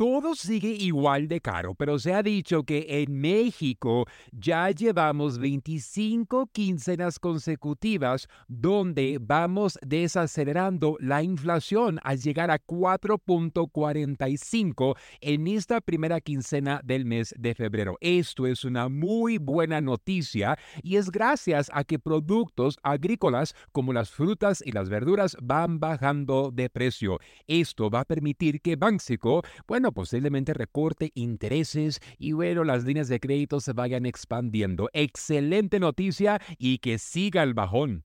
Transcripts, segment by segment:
Todo sigue igual de caro, pero se ha dicho que en México ya llevamos 25 quincenas consecutivas donde vamos desacelerando la inflación al llegar a 4.45 en esta primera quincena del mes de febrero. Esto es una muy buena noticia y es gracias a que productos agrícolas como las frutas y las verduras van bajando de precio. Esto va a permitir que Banxico, bueno, posiblemente recorte intereses y bueno, las líneas de crédito se vayan expandiendo. Excelente noticia y que siga el bajón.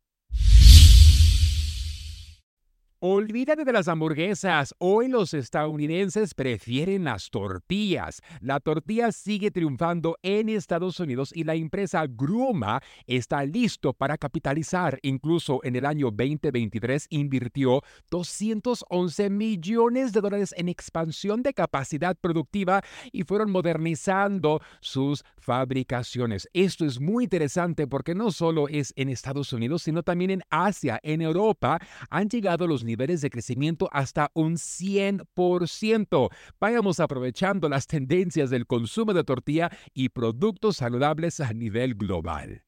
Olvídate de las hamburguesas. Hoy los estadounidenses prefieren las tortillas. La tortilla sigue triunfando en Estados Unidos y la empresa Gruma está listo para capitalizar. Incluso en el año 2023 invirtió 211 millones de dólares en expansión de capacidad productiva y fueron modernizando sus fabricaciones. Esto es muy interesante porque no solo es en Estados Unidos, sino también en Asia, en Europa, han llegado los niveles niveles de crecimiento hasta un 100%. Vayamos aprovechando las tendencias del consumo de tortilla y productos saludables a nivel global.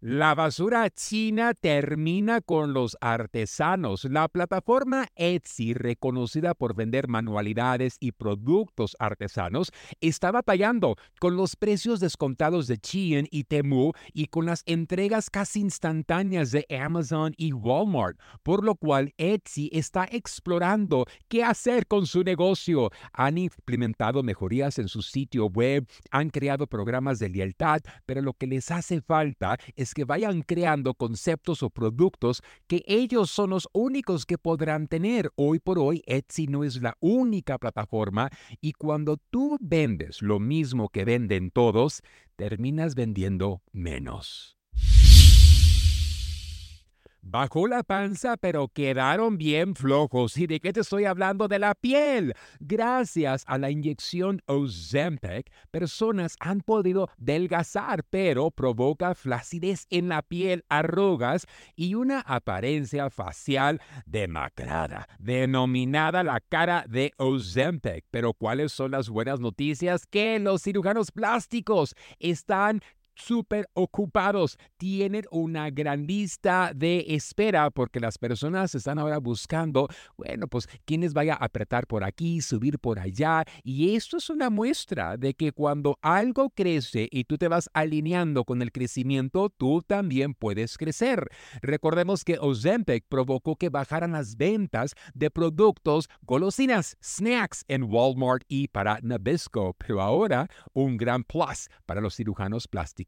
La basura china termina con los artesanos. La plataforma Etsy, reconocida por vender manualidades y productos artesanos, está batallando con los precios descontados de Shein y Temu y con las entregas casi instantáneas de Amazon y Walmart, por lo cual Etsy está explorando qué hacer con su negocio. Han implementado mejorías en su sitio web, han creado programas de lealtad, pero lo que les hace falta es que vayan creando conceptos o productos que ellos son los únicos que podrán tener. Hoy por hoy, Etsy no es la única plataforma y cuando tú vendes lo mismo que venden todos, terminas vendiendo menos. Bajó la panza, pero quedaron bien flojos. ¿Y de qué te estoy hablando? De la piel. Gracias a la inyección Ozempic, personas han podido delgazar, pero provoca flacidez en la piel, arrugas y una apariencia facial demacrada, denominada la cara de Ozempic. Pero ¿cuáles son las buenas noticias? Que los cirujanos plásticos están súper ocupados. Tienen una gran lista de espera porque las personas están ahora buscando, bueno, pues quienes vaya a apretar por aquí, subir por allá. Y esto es una muestra de que cuando algo crece y tú te vas alineando con el crecimiento, tú también puedes crecer. Recordemos que Ozempic provocó que bajaran las ventas de productos golosinas, snacks en Walmart y para Nabisco, pero ahora un gran plus para los cirujanos plásticos.